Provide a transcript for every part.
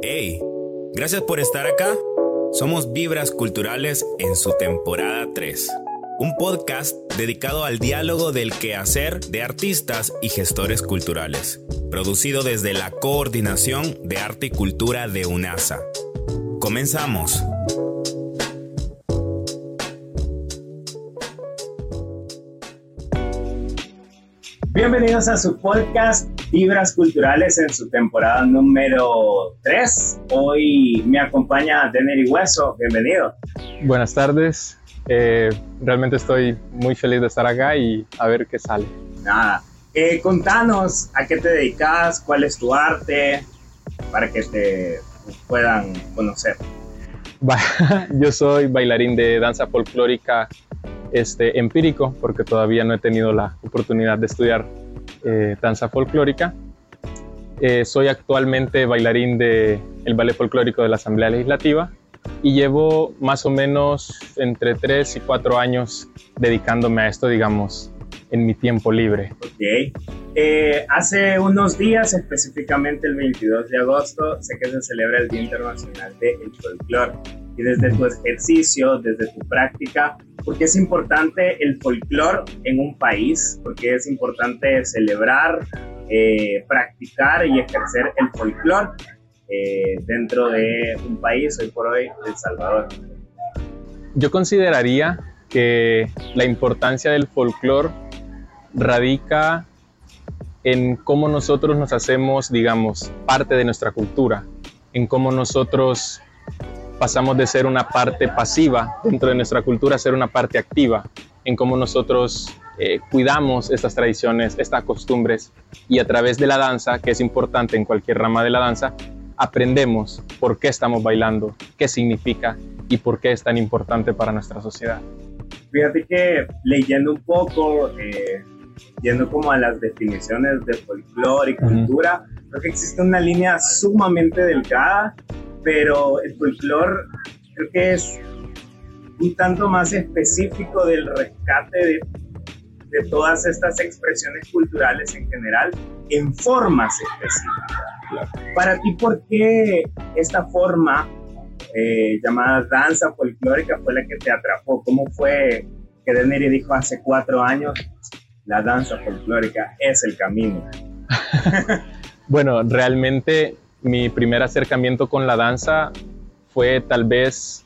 Hey, gracias por estar acá. Somos Vibras Culturales en su temporada 3. Un podcast dedicado al diálogo del quehacer de artistas y gestores culturales. Producido desde la Coordinación de Arte y Cultura de UNASA. Comenzamos. Bienvenidos a su podcast Vibras Culturales en su temporada número 3. Hoy me acompaña Denery Hueso. Bienvenido. Buenas tardes. Eh, realmente estoy muy feliz de estar acá y a ver qué sale. Nada. Eh, contanos a qué te dedicas, cuál es tu arte, para que te puedan conocer. Yo soy bailarín de danza folclórica este, empírico, porque todavía no he tenido la oportunidad de estudiar eh, danza folclórica. Eh, soy actualmente bailarín del el ballet folclórico de la Asamblea Legislativa y llevo más o menos entre 3 y 4 años dedicándome a esto, digamos, en mi tiempo libre. Ok. Eh, hace unos días, específicamente el 22 de agosto, sé que se celebra el Día Internacional del Folclore y desde tu ejercicio, desde tu práctica, ¿por qué es importante el folclore en un país? ¿Por qué es importante celebrar, eh, practicar y ejercer el folclore eh, dentro de un país, hoy por hoy, El Salvador? Yo consideraría que la importancia del folclore radica en cómo nosotros nos hacemos, digamos, parte de nuestra cultura, en cómo nosotros pasamos de ser una parte pasiva dentro de nuestra cultura a ser una parte activa en cómo nosotros eh, cuidamos estas tradiciones, estas costumbres y a través de la danza, que es importante en cualquier rama de la danza, aprendemos por qué estamos bailando, qué significa y por qué es tan importante para nuestra sociedad. Fíjate que leyendo un poco, eh, yendo como a las definiciones de folclore y cultura, creo que existe una línea sumamente delgada pero el folclore creo que es un tanto más específico del rescate de, de todas estas expresiones culturales en general en formas específicas. Para ti, ¿por qué esta forma eh, llamada danza folclórica fue la que te atrapó? ¿Cómo fue que Deneri dijo hace cuatro años, la danza folclórica es el camino? bueno, realmente mi primer acercamiento con la danza fue tal vez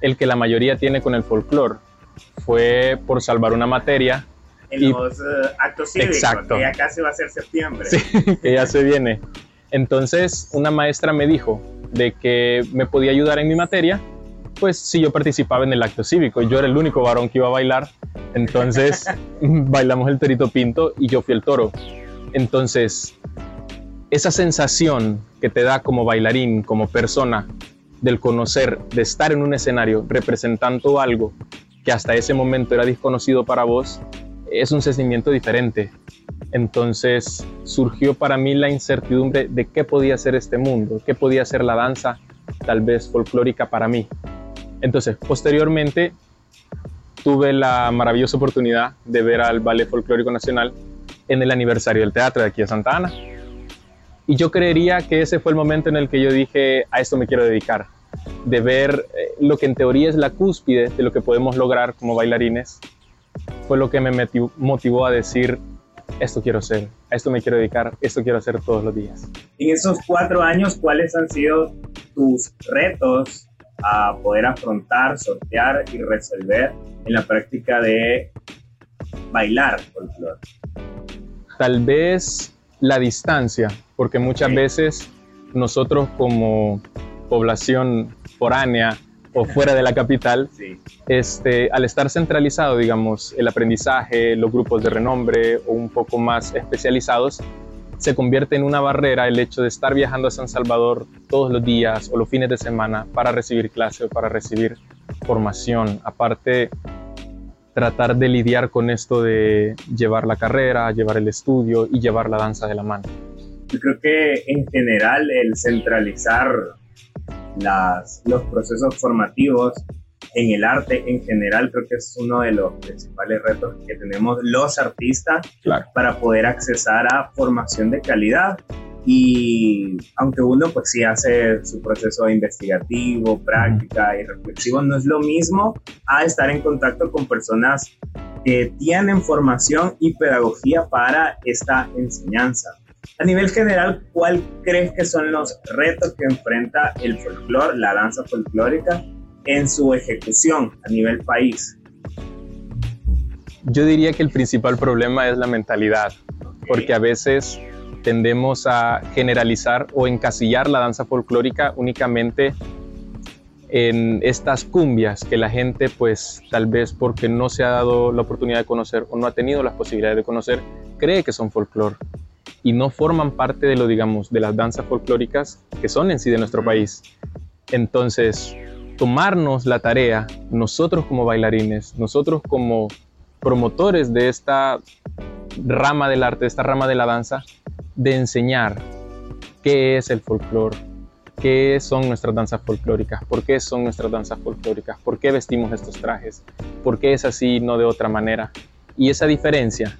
el que la mayoría tiene con el folclore. Fue por salvar una materia. En los eh, actos cívicos, exacto. que ya casi va a ser septiembre. Sí, que ya se viene. Entonces, una maestra me dijo de que me podía ayudar en mi materia, pues si yo participaba en el acto cívico. Yo era el único varón que iba a bailar. Entonces, bailamos el torito pinto y yo fui el toro. Entonces, esa sensación que te da como bailarín, como persona, del conocer, de estar en un escenario representando algo que hasta ese momento era desconocido para vos, es un sentimiento diferente. Entonces surgió para mí la incertidumbre de qué podía ser este mundo, qué podía ser la danza, tal vez folclórica para mí. Entonces, posteriormente, tuve la maravillosa oportunidad de ver al Ballet Folclórico Nacional en el aniversario del teatro de aquí a Santa Ana. Y yo creería que ese fue el momento en el que yo dije, a esto me quiero dedicar, de ver eh, lo que en teoría es la cúspide de lo que podemos lograr como bailarines, fue lo que me motivó a decir, esto quiero ser, a esto me quiero dedicar, esto quiero hacer todos los días. En esos cuatro años, ¿cuáles han sido tus retos a poder afrontar, sortear y resolver en la práctica de bailar folclore? Tal vez la distancia, porque muchas veces nosotros como población foránea o fuera de la capital, este, al estar centralizado, digamos, el aprendizaje, los grupos de renombre o un poco más especializados, se convierte en una barrera el hecho de estar viajando a San Salvador todos los días o los fines de semana para recibir clase o para recibir formación. Aparte, tratar de lidiar con esto de llevar la carrera, llevar el estudio y llevar la danza de la mano. Yo creo que en general el centralizar las, los procesos formativos en el arte en general creo que es uno de los principales retos que tenemos los artistas para poder accesar a formación de calidad. Y aunque uno pues sí hace su proceso investigativo, práctica y reflexivo, no es lo mismo a estar en contacto con personas que tienen formación y pedagogía para esta enseñanza. A nivel general, ¿cuál crees que son los retos que enfrenta el folclore, la danza folclórica, en su ejecución a nivel país? Yo diría que el principal problema es la mentalidad, porque a veces tendemos a generalizar o encasillar la danza folclórica únicamente en estas cumbias que la gente pues tal vez porque no se ha dado la oportunidad de conocer o no ha tenido las posibilidades de conocer cree que son folclore y no forman parte de lo digamos de las danzas folclóricas que son en sí de nuestro país entonces tomarnos la tarea nosotros como bailarines nosotros como promotores de esta rama del arte de esta rama de la danza de enseñar qué es el folclore, qué son nuestras danzas folclóricas, por qué son nuestras danzas folclóricas, por qué vestimos estos trajes, por qué es así, no de otra manera. Y esa diferencia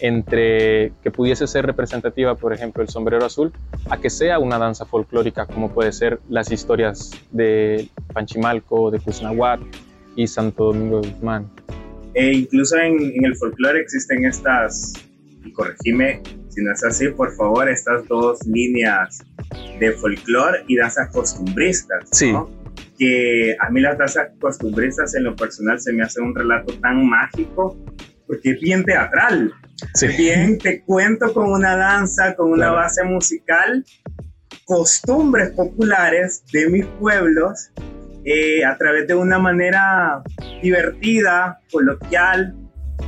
entre que pudiese ser representativa, por ejemplo, el sombrero azul, a que sea una danza folclórica, como puede ser las historias de Panchimalco, de Cuznahuat y Santo Domingo de Guzmán. E incluso en, en el folclore existen estas, y corregime si no es así, por favor, estas dos líneas de folclore y danzas costumbristas. Sí. Que a mí las danzas costumbristas en lo personal se me hace un relato tan mágico porque es bien teatral. Sí. Bien, te cuento con una danza, con una base musical, costumbres populares de mis pueblos eh, a través de una manera divertida, coloquial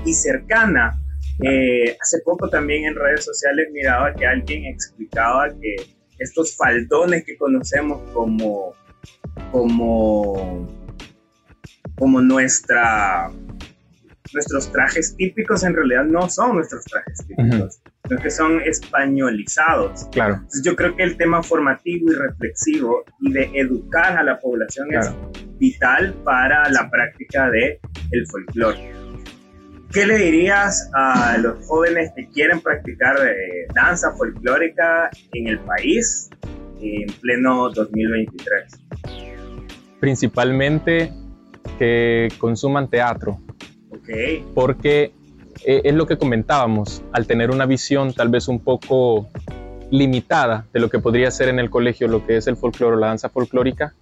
y cercana. Eh, hace poco también en redes sociales miraba que alguien explicaba que estos faldones que conocemos como, como, como nuestra, nuestros trajes típicos en realidad no son nuestros trajes típicos, sino que son españolizados. Claro. Entonces yo creo que el tema formativo y reflexivo y de educar a la población es vital para la práctica de el folclore. ¿Qué le dirías a los jóvenes que quieren practicar eh, danza folclórica en el país en pleno 2023? Principalmente que consuman teatro. Porque eh, es lo que comentábamos, al tener una visión tal vez un poco limitada de lo que podría ser en el colegio lo que es el folclore o la danza folclórica,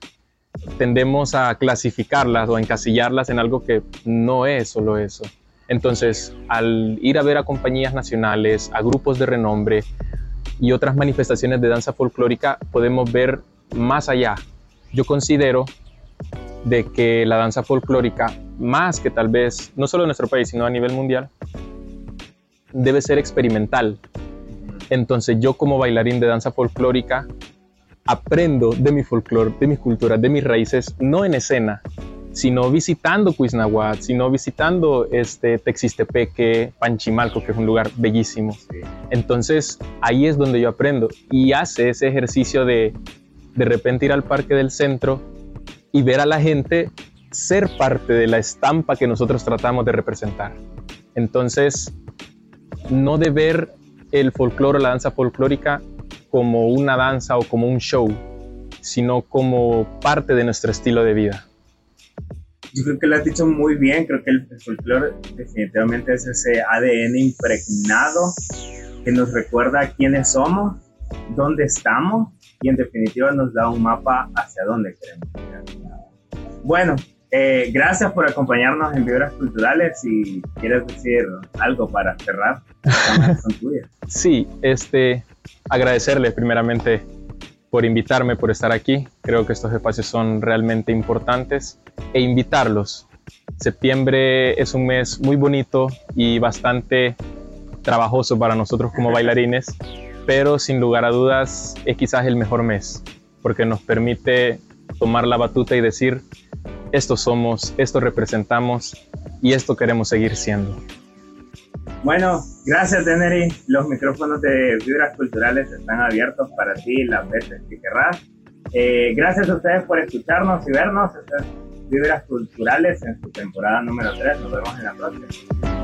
tendemos a clasificarlas o encasillarlas en algo que no es solo eso. Entonces, al ir a ver a compañías nacionales, a grupos de renombre y otras manifestaciones de danza folclórica, podemos ver más allá. Yo considero de que la danza folclórica, más que tal vez, no solo en nuestro país, sino a nivel mundial, debe ser experimental. Entonces yo como bailarín de danza folclórica aprendo de mi folclore, de mis culturas, de mis raíces, no en escena, sino visitando Cuiznahuat, sino visitando este Texistepeque, Panchimalco, que es un lugar bellísimo. Entonces ahí es donde yo aprendo y hace ese ejercicio de de repente ir al parque del centro y ver a la gente ser parte de la estampa que nosotros tratamos de representar. Entonces, no de ver el folclore o la danza folclórica como una danza o como un show, sino como parte de nuestro estilo de vida. Yo creo que lo has dicho muy bien, creo que el folclore definitivamente es ese ADN impregnado que nos recuerda quiénes somos, dónde estamos y en definitiva nos da un mapa hacia dónde queremos llegar. Bueno, eh, gracias por acompañarnos en Vibras Culturales y quieres decir algo para cerrar. Son tuyas. Sí, este, agradecerle primeramente por invitarme, por estar aquí. Creo que estos espacios son realmente importantes e invitarlos. Septiembre es un mes muy bonito y bastante trabajoso para nosotros como bailarines, pero sin lugar a dudas es quizás el mejor mes porque nos permite tomar la batuta y decir, esto somos, esto representamos y esto queremos seguir siendo. Bueno, gracias, Deneri. Los micrófonos de Vibras Culturales están abiertos para ti las veces que querrás. Eh, gracias a ustedes por escucharnos y vernos. Estas Vibras Culturales en su temporada número 3. Nos vemos en la próxima.